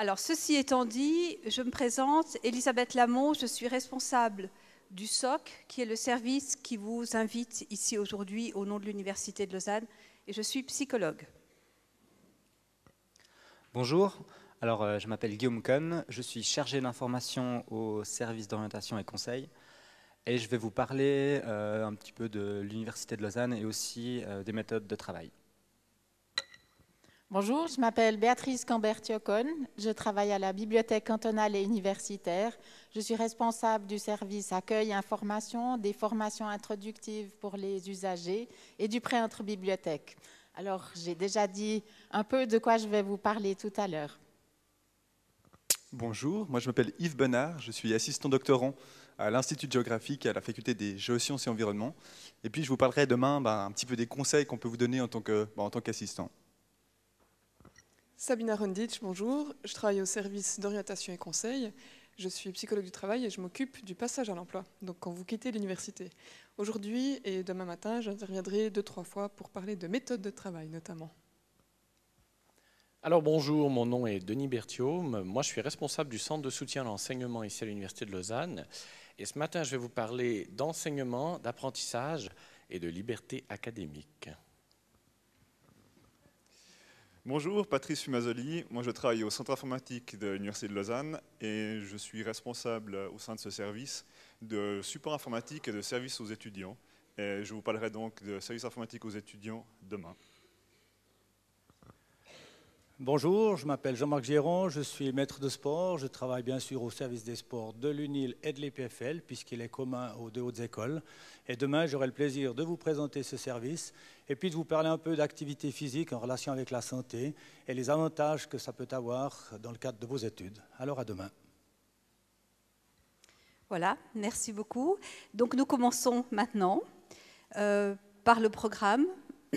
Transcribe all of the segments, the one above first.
Alors, ceci étant dit, je me présente, Elisabeth Lamont, je suis responsable du SOC, qui est le service qui vous invite ici aujourd'hui au nom de l'Université de Lausanne, et je suis psychologue. Bonjour, alors euh, je m'appelle Guillaume Cohn, je suis chargé d'information au service d'orientation et conseil, et je vais vous parler euh, un petit peu de l'Université de Lausanne et aussi euh, des méthodes de travail. Bonjour, je m'appelle Béatrice Cambert-Tiocon. Je travaille à la bibliothèque cantonale et universitaire. Je suis responsable du service accueil et information, des formations introductives pour les usagers et du prêt entre bibliothèques. Alors, j'ai déjà dit un peu de quoi je vais vous parler tout à l'heure. Bonjour, moi je m'appelle Yves Bonnard, je suis assistant doctorant à l'Institut géographique et à la faculté des géosciences et environnement. Et puis je vous parlerai demain ben, un petit peu des conseils qu'on peut vous donner en tant ben, qu'assistant. Sabina Ronditch, bonjour. Je travaille au service d'orientation et conseil. Je suis psychologue du travail et je m'occupe du passage à l'emploi, donc quand vous quittez l'université. Aujourd'hui et demain matin, j'interviendrai deux, trois fois pour parler de méthodes de travail notamment. Alors bonjour, mon nom est Denis Berthiaume. Moi, je suis responsable du centre de soutien à l'enseignement ici à l'Université de Lausanne. Et ce matin, je vais vous parler d'enseignement, d'apprentissage et de liberté académique. Bonjour, Patrice Fumazoli. Moi, je travaille au centre informatique de l'Université de Lausanne et je suis responsable au sein de ce service de support informatique et de services aux étudiants. Je vous parlerai donc de services informatiques aux étudiants demain. Bonjour, je m'appelle Jean-Marc Géron, je suis maître de sport. Je travaille bien sûr au service des sports de l'UNIL et de l'EPFL, puisqu'il est commun aux deux hautes écoles. Et demain, j'aurai le plaisir de vous présenter ce service et puis de vous parler un peu d'activité physique en relation avec la santé et les avantages que ça peut avoir dans le cadre de vos études. Alors à demain. Voilà, merci beaucoup. Donc nous commençons maintenant euh, par le programme.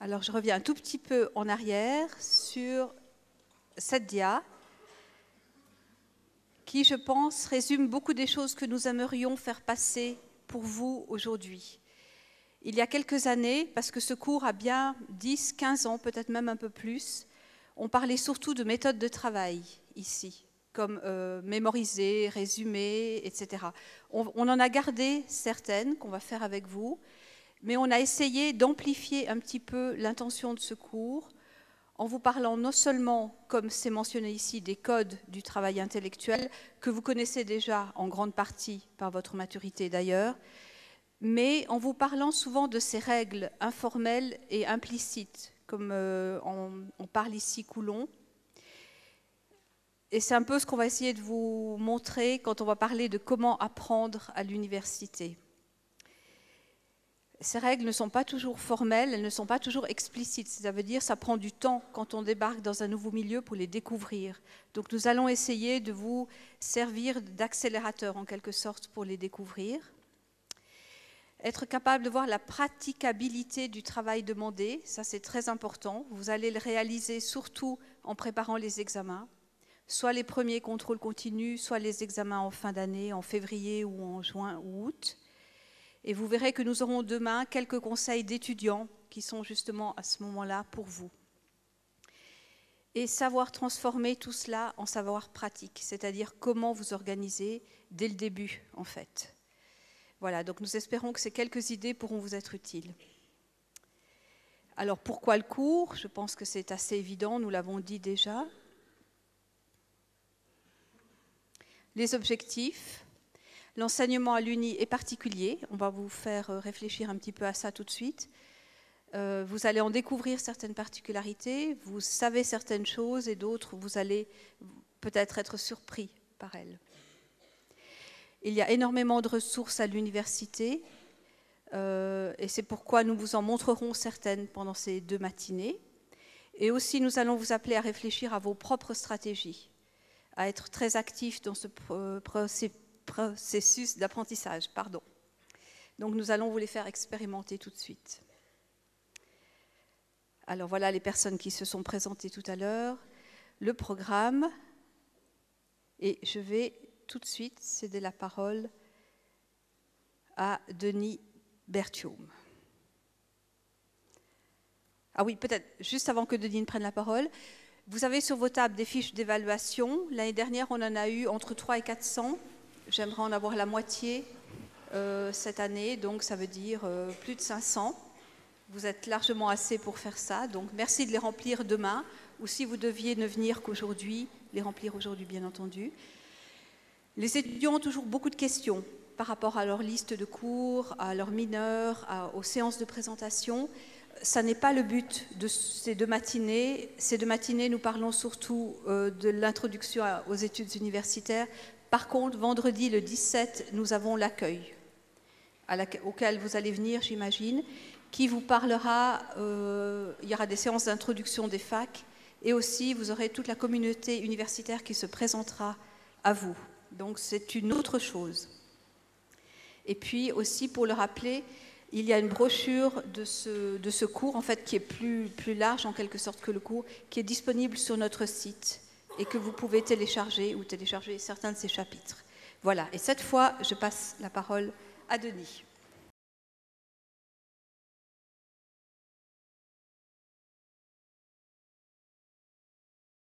Alors je reviens un tout petit peu en arrière sur cette dia qui, je pense, résume beaucoup des choses que nous aimerions faire passer pour vous aujourd'hui. Il y a quelques années, parce que ce cours a bien 10, 15 ans, peut-être même un peu plus, on parlait surtout de méthodes de travail ici, comme euh, mémoriser, résumer, etc. On, on en a gardé certaines qu'on va faire avec vous, mais on a essayé d'amplifier un petit peu l'intention de ce cours en vous parlant non seulement, comme c'est mentionné ici, des codes du travail intellectuel, que vous connaissez déjà en grande partie par votre maturité d'ailleurs, mais en vous parlant souvent de ces règles informelles et implicites, comme euh, on, parle ici Coulon. Et c'est un peu ce qu'on va essayer de vous montrer quand on va parler de comment apprendre à l'université. Ces règles ne sont pas toujours formelles, elles ne sont pas toujours explicites. Ça veut dire ça prend du temps quand on débarque dans un nouveau milieu pour les découvrir. Donc nous allons essayer de vous servir d'accélérateur en quelque sorte pour les découvrir. Être capable de voir la praticabilité du travail demandé, ça c'est très important. Vous allez le réaliser surtout en préparant les examens, soit les premiers contrôles continus, soit les examens en fin d'année, en février ou en juin ou août. Et vous verrez que nous aurons demain quelques conseils d'étudiants qui sont justement à ce moment-là pour vous. Et savoir transformer tout cela en savoir pratique, c'est-à-dire comment vous organiser dès le début en fait. Voilà, donc nous espérons que ces quelques idées pourront vous être utiles. Alors pourquoi le cours? Je pense que c'est assez évident, nous l'avons dit déjà. Les objectifs, L'enseignement à l'UNI est particulier. On va vous faire euh, réfléchir un petit peu à ça tout de suite. Euh, vous allez en découvrir certaines particularités, vous savez certaines choses et d'autres, vous allez peut-être être surpris par elles. Il y a énormément de ressources à l'université euh, et c'est pourquoi nous vous en montrerons certaines pendant ces deux matinées. Et aussi, nous allons vous appeler à réfléchir à vos propres stratégies, à être très actifs dans ce processus processus d'apprentissage. Pardon. Donc nous allons vous les faire expérimenter tout de suite. Alors voilà les personnes qui se sont présentées tout à l'heure, le programme, et je vais tout de suite céder la parole à Denis Berthiaume. Ah oui, peut-être, juste avant que Denis ne prenne la parole. Vous avez sur vos tables des fiches d'évaluation. L'année dernière, on en a eu entre 3 et 400. J'aimerais en avoir la moitié euh, cette année, donc ça veut dire euh, plus de 500. Vous êtes largement assez pour faire ça, donc merci de les remplir demain, ou si vous deviez ne venir qu'aujourd'hui, les remplir aujourd'hui, bien entendu. Les étudiants ont toujours beaucoup de questions par rapport à leur liste de cours, à leurs mineurs, aux séances de présentation ça n'est pas le but de ces deux matinées. Ces deux matinées, nous parlons surtout euh, de l'introduction aux études universitaires. Par contre, vendredi le 17, nous avons l'accueil, auquel vous allez venir, j'imagine, qui vous parlera, euh, il y aura des séances d'introduction des facs, et aussi vous aurez toute la communauté universitaire qui se présentera à vous. Donc c'est une autre chose. Et puis aussi, pour le rappeler, il y a une brochure de ce, cours, en fait, qui est plus large en quelque sorte que le cours, qui est disponible sur notre site et que vous pouvez télécharger ou télécharger certains de ces chapitres. Voilà, et cette fois, je passe la parole à Denis.